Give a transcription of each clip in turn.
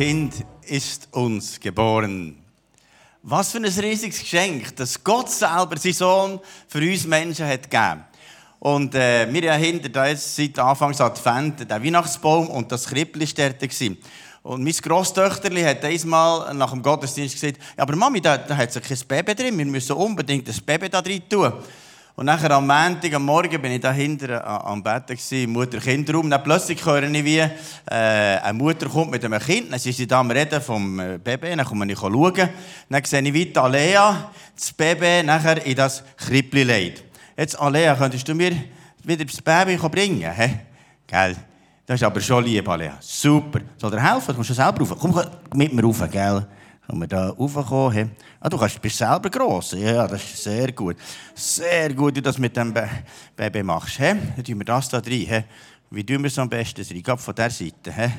Kind ist uns geboren. Was für ein riesiges Geschenk, dass Gott selber seinen Sohn für uns Menschen hat gegeben. Und äh, wir haben hinter da seit Anfangs Advent den Weihnachtsbaum und das Krippel war dort. Und mein Grosstöchterli hat einmal nach dem Gottesdienst gesagt, ja, aber Mami, da, da hat sich kein Baby drin, wir müssen unbedingt das Baby da drin tun. Und nachher am Montag, am Morgen, bin ich da hinten am Bett im Mutter-Kind-Raum. Dann plötzlich höre ich, wie äh, eine Mutter kommt mit einem Kind. Dann sind sie da am Reden vom äh, Baby. Dann komme ich schauen. Dann sehe ich, wie Alea das Baby nachher in das Krippli legt. Jetzt, Alea, könntest du mir wieder das Baby bringen? Hä? Gell? Das ist aber schon lieb, Alea. Super. Soll dir helfen? Du musst schon selber rauf. Komm mit mir rauf, gell? Können wir da raufkommen? He? Ah, du kannst, bist selber gross. Ja, das ist sehr gut. Sehr gut, wie du das mit dem Baby machst. He? Dann tun wir das da rein. He? Wie tun wir es am besten rein? Geh von dieser Seite. He?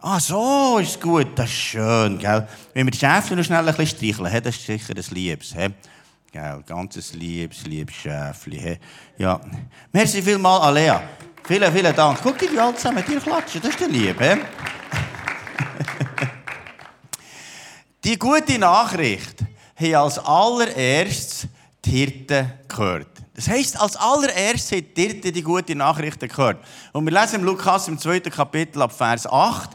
Ah, so ist gut. Das ist schön, gell? Wenn wir die Schäfchen noch schnell ein bisschen streicheln, he? das ist sicher ein Liebes. He? Gell? Ganzes liebes, liebes Schäfchen. He? Ja. Merci vielmals, Alea. Vielen, vielen Dank. Guck, wie alle zusammen dir klatschen. Das ist der Liebe. He? Die gute Nachricht haben als allererstes die Hirten gehört. Das heisst, als allererstes haben die Hirten die gute Nachricht gehört. Und wir lesen im Lukas im zweiten Kapitel ab Vers 8,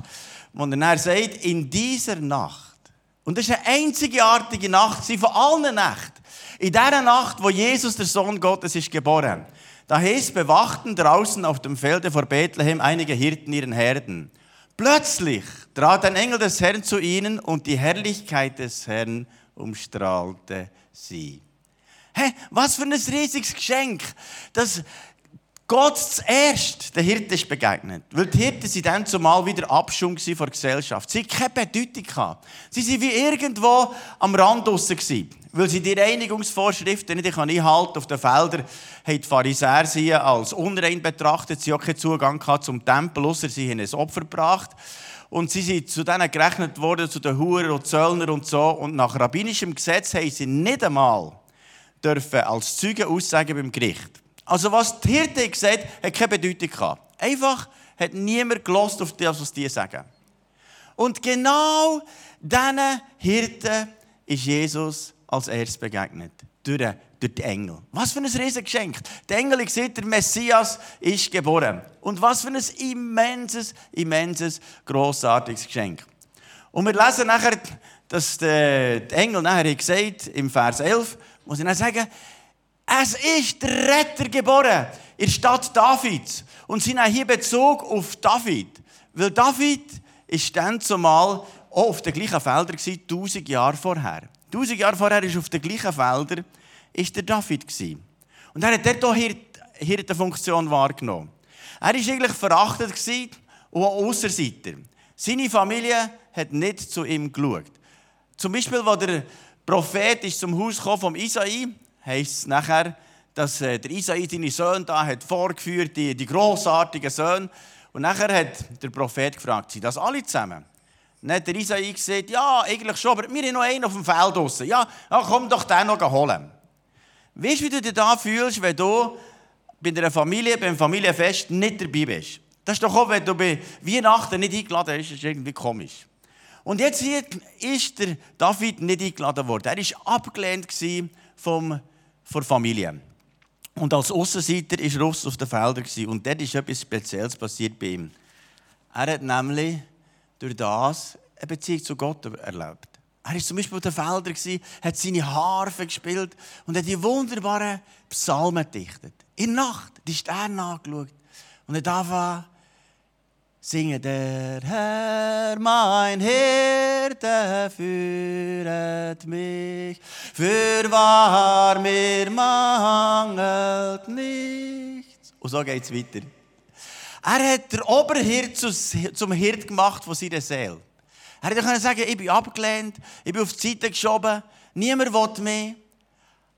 wo er sagt, in dieser Nacht, und das ist eine einzigartige Nacht von allen Nächten, in dieser Nacht, wo Jesus, der Sohn Gottes, ist geboren, da heißt, bewachten draußen auf dem Felde vor Bethlehem einige Hirten ihren Herden. Plötzlich trat ein Engel des Herrn zu ihnen und die Herrlichkeit des Herrn umstrahlte sie. Hä, was für ein riesiges Geschenk, dass Gott zuerst den Hirten ist begegnet. Weil die Hirten sind dann zumal wieder Abschwung von der Gesellschaft. Sie hatten keine Bedeutung. Sie waren wie irgendwo am Rand draussen. Weil sie die Reinigungsvorschriften nicht einhalten auf den Feldern, haben die Pharisäer sie als unrein betrachtet. Sie hatten keinen Zugang zum Tempel, außer sie haben ein Opfer gebracht. Und sie sind zu denen gerechnet worden, zu den Huren und Zöllner und so. Und nach rabbinischem Gesetz haben sie nicht einmal dürfen als Zeugen aussagen beim Gericht. Also was die Hirte gesagt hat keine Bedeutung gehabt. Einfach hat niemand gelost auf das, was die sagen. Und genau diesen Hirten ist Jesus als erstes begegnet. Durch, durch die Engel. Was für ein riesiges Geschenk. Der Engel sieht, der Messias ist geboren. Und was für ein immenses, immenses, grossartiges Geschenk. Und wir lesen nachher, dass der Engel nachher gesagt im Vers 11, muss ich dann sagen, es ist der Retter geboren in der Stadt Davids. Und sie haben hier Bezug auf David. Weil David ist dann zumal auch auf den gleichen Feldern gewesen, 1000 Jahre vorher. 1000 Jahre vorher ist auf den gleichen Feldern ist der David. Und er hat dort auch Funktion wahrgenommen. Er war eigentlich verachtet und auch Ausserseiter. Seine Familie hat nicht zu ihm geschaut. Zum Beispiel, als der Prophet ist zum Haus kam vom Isai, heisst es nachher, dass äh, der Isai seine Söhne da hat vorgeführt, die, die grossartigen Söhne. Und nachher hat der Prophet gefragt, sind das alle zusammen? Dann hat der Isai gesagt, ja, eigentlich schon, aber wir haben noch einen auf dem Feld draussen. Ja, ja, komm doch den noch holen. Weißt du, wie du dich da fühlst, wenn du bei einer Familie, beim Familienfest nicht dabei bist? Das ist doch auch, wenn du bei Weihnachten nicht eingeladen bist, ist irgendwie komisch. Und jetzt hier ist der David nicht eingeladen worden. Er war abgelehnt vom vor Familie. Und als Aussenseiter war er auf den Feldern. Und dort ist etwas Spezielles passiert bei ihm. Er hat nämlich durch das eine Beziehung zu Gott erlebt. Er war zum Beispiel auf den Feldern, hat seine Harfe gespielt und hat die wunderbaren Psalmen gedichtet. In der Nacht die Sterne angeschaut und hat angefangen Singe der Herr, mein Hirte, führet mich, für wahr mir mangelt nichts. Und so geht es weiter. Er hat der Oberhirt zum Hirt gemacht von seiner Seele. Er hätte sagen ich bin abgelehnt, ich bin auf die Seite geschoben, niemand will mich.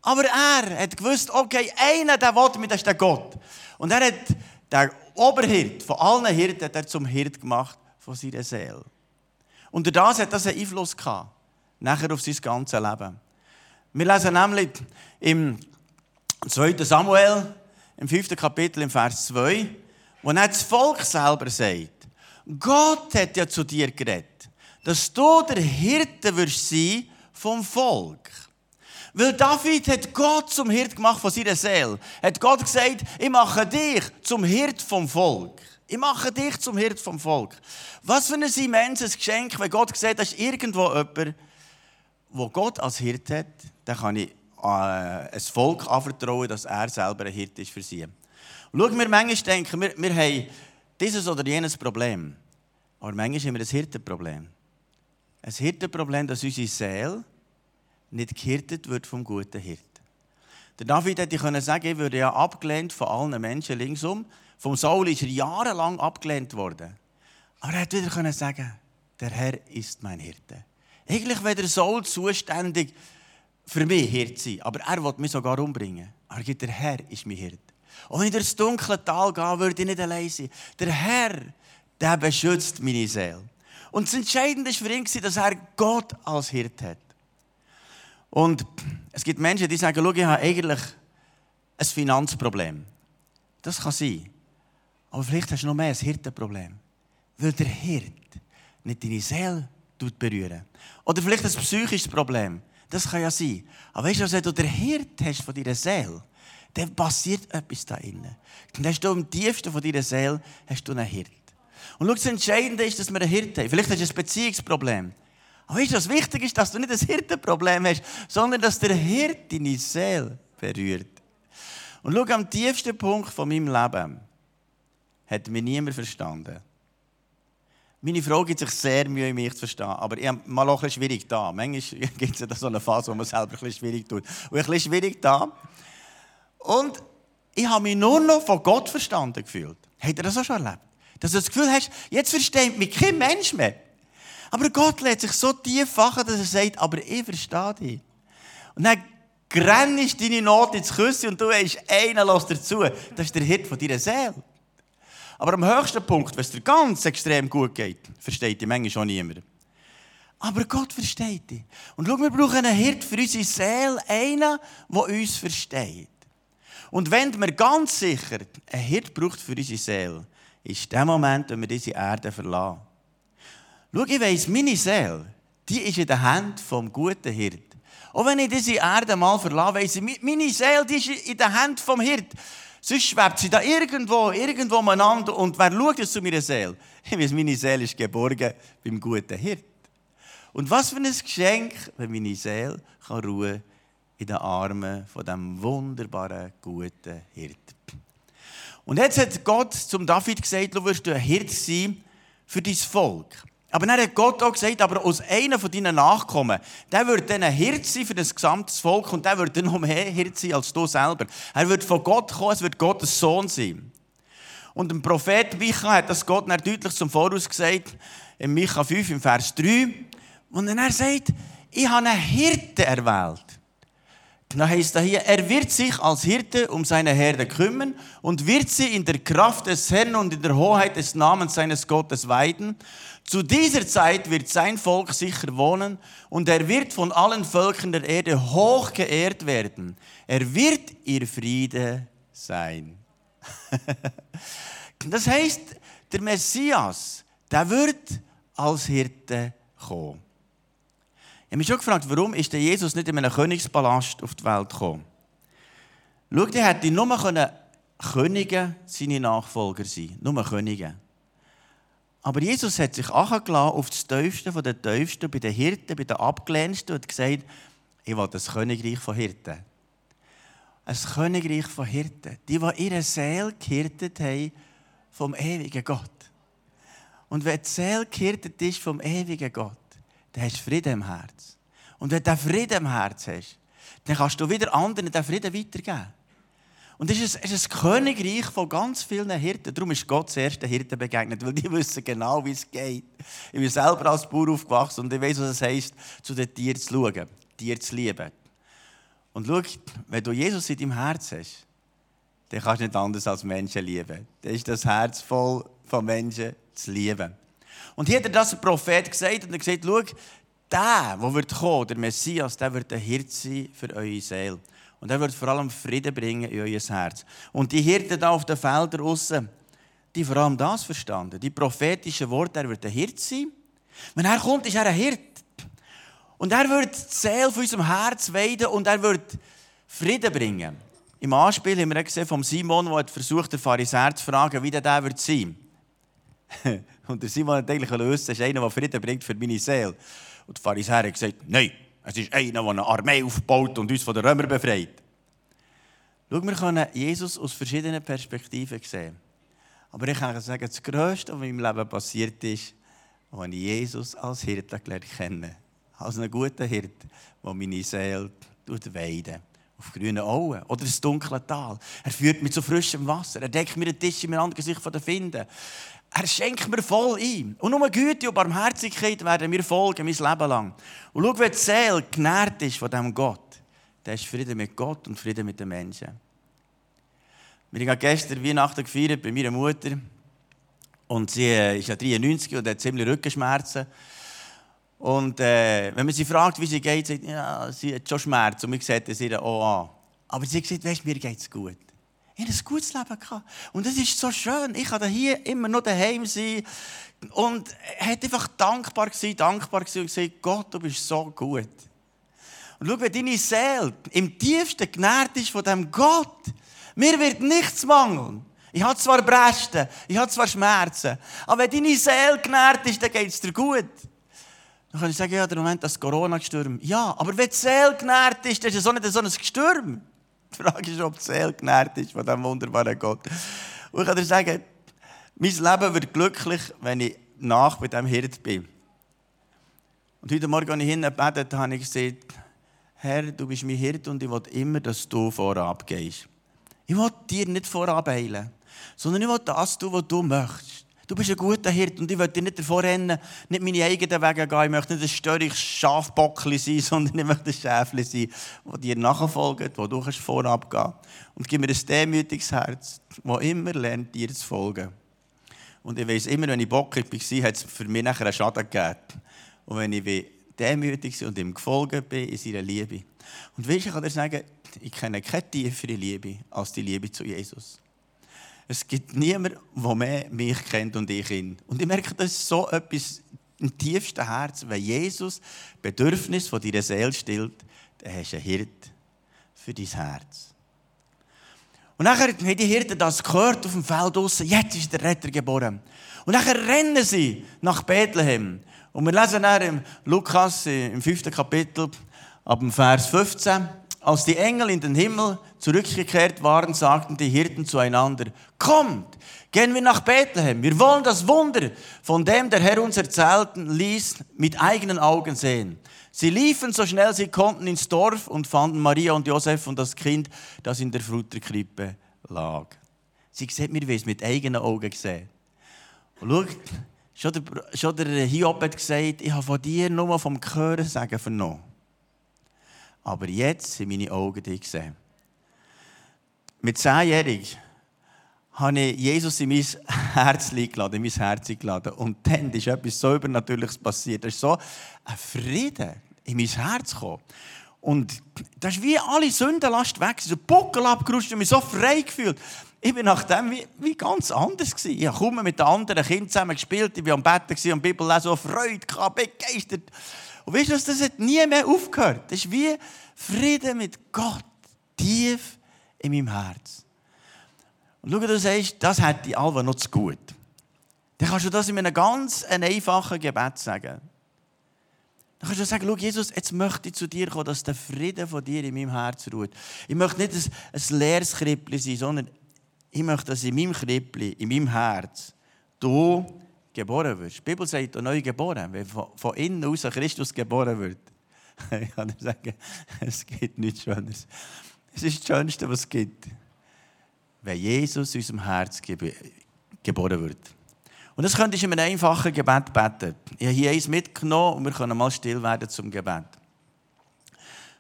Aber er hat gewusst, okay, einer, der will mich, das ist der Gott. Und er hat der Oberhirt von allen Hirten hat er zum Hirt gemacht von seiner Seele. Und das hat das einen Einfluss gehabt, nachher auf sein ganzes Leben. Wir lesen nämlich im 2. Samuel, im 5. Kapitel, im Vers 2, wo dann das Volk selber sagt, Gott hat ja zu dir geredet. dass du der Hirte wirst sein vom Volk. Weil David hat Gott zum Hirt gemacht von seiner Seele. Hat Gott gesagt, ich mache dich zum Hirt vom Volk. Ich mache dich zum Hirt vom Volk. Was für ein immenses Geschenk, wenn Gott sagt, da ist irgendwo jemand, wo Gott als Hirt hat, dann kann ich äh, ein Volk anvertrauen, dass er selber ein Hirt ist für sie. Schau, wir manchmal denken, wir, wir haben dieses oder jenes Problem. Aber manchmal haben wir ein Hirtenproblem. Ein Hirtenproblem, dass unsere Seele nicht gehirtet wird vom guten Hirten. Der David hätte können sagen, ich würde ja abgelehnt von allen Menschen linksum. Vom Saul ist er jahrelang abgelehnt worden. Aber er hätte wieder können sagen, der Herr ist mein Hirte. Eigentlich wäre der Saul zuständig für mich Hirte sein, aber er will mich sogar umbringen. Aber der Herr ist mein Hirte. Und wenn ich durchs dunkle Tal gehe, würde ich nicht allein sein. Der Herr, der beschützt meine Seele. Und das Entscheidende war für ihn, dass er Gott als Hirte hat. Und es gibt Menschen, die sagen, schau, ich habe eigentlich ein Finanzproblem. Das kann sein. Aber vielleicht hast du noch mehr ein Hirtenproblem. Weil der Hirt nicht deine Seele berühren. Oder vielleicht ein psychisches Problem. Das kann ja sein. Aber weißt du, wenn du den Hirt hast von deiner Seele, dann passiert etwas da innen. Dann hast du im tiefsten von deiner Seele hast du einen Hirt. Und schau, das Entscheidende ist, dass wir einen Hirt haben. Vielleicht hast du ein Beziehungsproblem. Aber weißt du, was wichtig ist, dass du nicht ein Hirtenproblem hast, sondern dass der Hirt deine Seele berührt. Und schau, am tiefsten Punkt von meinem Leben hat mich niemand verstanden. Meine Frau gibt sich sehr Mühe, mich zu verstehen. Aber ich habe mal auch ein bisschen schwierig da. Manchmal gibt es ja so eine Phase, wo man selber ein bisschen schwierig tut. Und ein bisschen schwierig da. Und ich habe mich nur noch von Gott verstanden gefühlt. Habt ihr das auch schon erlebt? Dass du das Gefühl hast, jetzt versteht mich kein Mensch mehr. Aber Gott lädt sich so tief wachen, dass er sagt, aber ich verstehe dich. Und dann grennst deine Not ins Küssen und du hast einen los dazu. Das ist der Hirt von deiner Seele. Aber am höchsten Punkt, wenn es dir ganz extrem gut geht, versteht die Menge schon niemand. Aber Gott versteht dich. Und schau, wir brauchen einen Hirt für unsere Seele, einen, der uns versteht. Und wenn wir ganz sicher einen Hirt braucht für unsere Seele, ist der Moment, wenn wir diese Erde verlassen. Schau, ich weiss, meine Seele, die ist in den Händen vom guten Hirt. Auch wenn ich diese Erde mal verlasse, weiss ich, meine Seele die ist in den Händen vom Hirt. Sonst schwebt sie da irgendwo, irgendwo umeinander. Und wer schaut jetzt zu meiner Seele? Ich weiß, meine Seele ist geborgen beim guten Hirt. Und was für ein Geschenk, wenn meine Seele kann ruhen in den Armen von dem wunderbaren, guten Hirt. Und jetzt hat Gott zum David gesagt, du wirst ein Hirt sein für dein Volk. Aber dann hat Gott auch gesagt, aber aus einem von deinen Nachkommen, der wird dann ein Hirt sein für das gesamte Volk und der wird dann noch mehr Hirt sein als du selber. Er wird von Gott kommen, es wird Gottes Sohn sein. Und dem Prophet Micha hat das Gott dann deutlich zum Voraus gesagt, in Micha 5, im Vers 3. Und dann er sagt, ich habe einen Hirte erwählt. Dann heißt er hier, er wird sich als Hirte um seine Herde kümmern und wird sie in der Kraft des Herrn und in der Hoheit des Namens seines Gottes weiden. Zu dieser Zeit wird sein Volk sicher wohnen und er wird von allen Völkern der Erde hoch geehrt werden. Er wird ihr Friede sein. das heißt, der Messias, der wird als Hirte kommen. Habe mich schon gefragt, warum ist der Jesus nicht in einem Königspalast auf die Welt gekommen? Schau, der hätte nur können Könige seine Nachfolger sein Nur Könige. Aber Jesus hat sich angelassen auf das Tiefste von den Tiefsten, bei den Hirten, bei den Abgelehnten und gesagt, ich will das Königreich von Hirten. Ein Königreich von Hirten. Die, die ihre Seele gehirtet haben vom ewigen Gott. Und wenn die Seele gehirtet ist vom ewigen Gott, dann hast du Frieden im Herz. Und wenn du Frieden im Herz hast, dann kannst du wieder anderen den Frieden weitergeben. Und es ist, ein, es ist ein Königreich von ganz vielen Hirten. Darum ist Gott zuerst den Hirten begegnet, weil die wissen genau, wie es geht. Ich bin selber als Bauer aufgewachsen und ich weiß, was es heisst, zu den Tieren zu schauen, Tiere zu lieben. Und schau, wenn du Jesus in deinem Herz hast, dann kannst du nicht anders als Menschen lieben. Dann ist das Herz voll von Menschen zu lieben. Und hier hat er das der Prophet gesagt und er gesagt, schau, der, der wird kommen, der Messias, der wird ein Hirt sein für eure Seele. Und er wird vor allem Frieden bringen in euer Herz. Und die Hirten da auf den Feldern außen, die vor allem das verstanden. Die prophetischen Worte, er wird ein Hirt sein. Wenn er kommt, ist er ein Hirt. Und er wird die Seele von unserem Herz weiden und er wird Frieden bringen. Im Anspiel haben wir gesehen von Simon, der versucht, den Pharisäer zu fragen, wie der wird sein. und der Simon hat eigentlich lösen, es ist einer, der Frieden bringt für meine Seele. Und der Pharisäer hat gesagt, nein, es ist einer, der eine Armee aufbaut und uns von den Römern befreit. Schau, wir können Jesus aus verschiedenen Perspektiven sehen. Aber ich kann sagen, das Größte, was in meinem Leben passiert ist, als ich Jesus als Hirte kenne. Als einen guten Hirte, der meine Seele weiden auf grünen Auen oder das dunkle Tal. Er führt mich zu frischem Wasser. Er deckt mir den Tisch in mein Angesicht von den Finden. Er schenkt mir voll ein. Und nur Güte und Barmherzigkeit werden mir folgen, mein Leben lang. Und schau, wie die Seele genährt ist von diesem Gott. Der ist Frieden mit Gott und Frieden mit den Menschen. Wir haben gestern Weihnachten gefeiert bei meiner Mutter. Und sie äh, ist ja 93 und hat ziemlich Rückenschmerzen. Und äh, wenn man sie fragt, wie sie geht, sagt sie, ja, sie hat schon Schmerzen. Und wir sehen es ihr auch an. Aber sie gesagt, weißt, mir geht es gut. Ich hatte ein gutes Leben. Gehabt. Und das ist so schön. Ich kann hier immer noch daheim sein. Und hat einfach dankbar gewesen, dankbar gewesen und gesagt, Gott, du bist so gut. Und schau, wenn deine Seele im tiefsten genährt ist von diesem Gott, mir wird nichts mangeln. Ich habe zwar Bresten, ich habe zwar Schmerzen, aber wenn deine Seele genährt ist, dann geht es dir gut. Dann kann ich sagen, ja, der Moment das Corona-Gestürm. Ja, aber wenn die Seele genährt ist, dann ist es auch nicht so ein Gestürm. Die Frage ist, ob die Seele genährt ist von diesem wunderbaren Gott. Und ich kann dir sagen, mein Leben wird glücklich, wenn ich nach bei diesem Hirt bin. Und heute Morgen, als ich hingebetet habe, ich gesagt, Herr, du bist mein Hirt und ich will immer, dass du vorab gehst. Ich will dir nicht vorab eilen, sondern ich will das tun, was du möchtest. Du bist ein guter Hirt und ich will dir nicht davor rennen, nicht meine eigenen Wege gehen. Ich möchte nicht ein störiges Schafbockli sein, sondern ich möchte ein Schäfli sein, das dir nachfolgt, wo du vorab gehen kannst. Und gib mir ein demütiges Herz, das immer lernt, dir zu folgen. Und ich weiß immer, wenn ich bockig war, hat es für mich nachher einen Schaden gegeben. Und wenn ich demütig und ihm gefolgt bin in seiner Liebe. Und weißt, ich kann dir sagen, ich kenne keine tiefere Liebe als die Liebe zu Jesus. Es gibt niemanden, der mehr mich kennt und ich ihn. Und ich merke, das ist so etwas im tiefsten Herz. Wenn Jesus Bedürfnis von deiner Seele stillt, dann hast du einen Hirt für dein Herz. Und nachher haben die Hirten das gehört auf dem Feld draussen. Jetzt ist der Retter geboren. Und nachher rennen sie nach Bethlehem. Und wir lesen dann im Lukas im fünften Kapitel ab dem Vers 15. Als die Engel in den Himmel zurückgekehrt waren, sagten die Hirten zueinander, kommt, gehen wir nach Bethlehem. Wir wollen das Wunder, von dem der Herr uns erzählten ließ, mit eigenen Augen sehen. Sie liefen so schnell sie konnten ins Dorf und fanden Maria und Josef und das Kind, das in der Futterkrippe lag. Sie sieht mir, wie es mit eigenen Augen gesehen. Und schaut, schon der, schon der Hiob hat gesagt, ich habe von dir nur vom Hören sagen vernommen. Aber jetzt sind meine Augen dich gesehen. Mit zehnjährig habe ich Jesus in mein Herz geladen, in mein Herz geladen. Und dann ist etwas so Übernatürliches passiert. Da ist so ein Frieden in mein Herz gekommen. Und das ist wie alle Sündenlast weg. So Buckel abgerutscht und mich so frei gefühlt. Ich bin nachdem wie, wie ganz anders gewesen. Ich habe kaum mit den anderen Kindern zusammen gespielt. Ich war am Bett und Bibel lesen, so Freude gehabt, begeistert. Und weißt du, das hat nie mehr aufgehört. Das ist wie Frieden mit Gott, tief in meinem Herz. Und schau, du sagst, das hätte ich Alva noch zu gut. Dann kannst du das in einem ganz einfachen Gebet sagen. Dann kannst du sagen, schau, Jesus, jetzt möchte ich zu dir kommen, dass der Frieden von dir in meinem Herz ruht. Ich möchte nicht ein, ein leeres Krippli sein, sondern ich möchte, dass in meinem Krippli, in meinem Herz, du geboren wirst. Die Bibel sagt, neu geboren, wenn von innen aus Christus geboren wird. Ich kann dir sagen, es gibt nichts Schöneres. Es ist das Schönste, was es gibt. Wenn Jesus in unserem Herz geboren wird. Und das könntest du in einem einfachen Gebet beten. Ich habe hier eins mitgenommen und wir können mal still werden zum Gebet.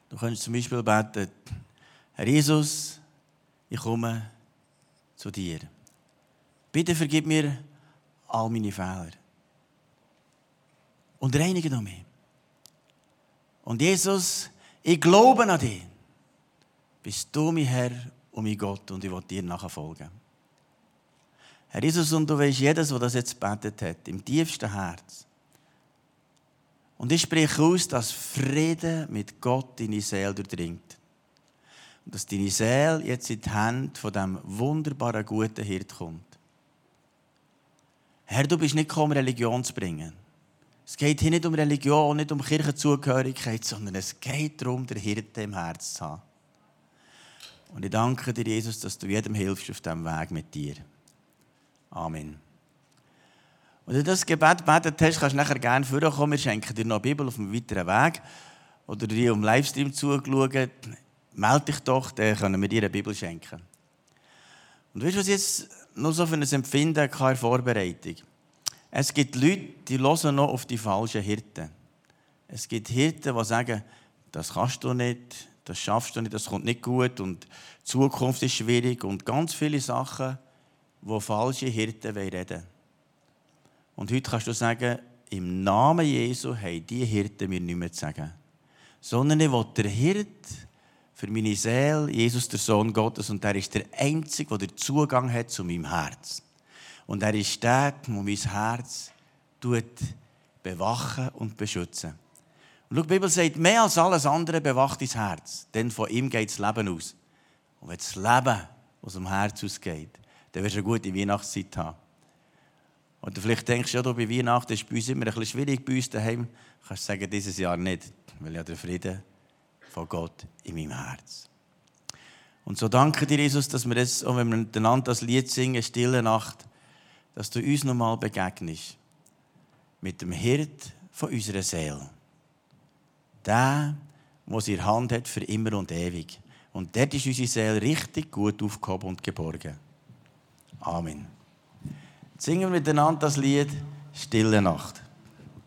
Du könntest zum Beispiel beten, Herr Jesus, ich komme zu dir. Bitte vergib mir all meine Fehler. Und reinige noch mich. Und Jesus, ich glaube an dich. Bist du mein Herr und mein Gott und ich will dir nachfolgen. Herr Jesus, und du weißt, jedes, der das jetzt betet hat, im tiefsten Herz, Und ich spreche aus, dass Frieden mit Gott deine Seele durchdringt. Und dass deine Seele jetzt in die Hände von diesem wunderbaren, guten Hirt kommt. Herr, du bist nicht gekommen, Religion zu bringen. Es geht hier nicht um Religion, nicht um Kirchenzugehörigkeit, sondern es geht darum, der Hirte im Herz zu haben. Und ich danke dir, Jesus, dass du jedem hilfst auf diesem Weg mit dir. Amen. Und wenn du das Gebet gebetet hast, kannst du nachher gerne vorkommen. Wir schenken dir noch eine Bibel auf einem weiteren Weg. Oder dir im Livestream zugeschaut, melde dich doch, dann können wir dir eine Bibel schenken. Und weißt du, was jetzt noch so für ein Empfinden in der Vorbereitung? Es gibt Leute, die hören noch auf die falschen Hirten. Es gibt Hirten, die sagen, das kannst du nicht, das schaffst du nicht, das kommt nicht gut und die Zukunft ist schwierig und ganz viele Sachen, wo falsche Hirten reden wollen. Und heute kannst du sagen, im Namen Jesu haben die Hirten mir nicht mehr zu sagen. Sondern ich will der Hirt für meine Seele, Jesus, der Sohn Gottes, und er ist der Einzige, der den Zugang hat zu meinem Herz. Und er ist der, der mein Herz bewachen und beschützen. Und schau, die Bibel sagt, mehr als alles andere bewacht dein Herz, denn von ihm geht das Leben aus. Und wenn das Leben aus dem Herz ausgeht, dann wirst du eine gute Weihnachtszeit haben. Und vielleicht denkst, ja, du, bei Weihnachten ist bei uns immer ein bisschen schwierig, bei uns daheim. Kannst du sagen, dieses Jahr nicht, weil ja der Friede von Gott in meinem Herz. Und so danke dir, Jesus, dass wir das, auch wenn wir miteinander das Lied singen, Stille Nacht, dass du uns nochmal begegnest. Mit dem Hirt von unserer Seele. Der, der seine Hand hat für immer und ewig. Und dort ist unsere Seele richtig gut aufgehoben und geborgen. Amen. Singen wir miteinander das Lied Stille Nacht.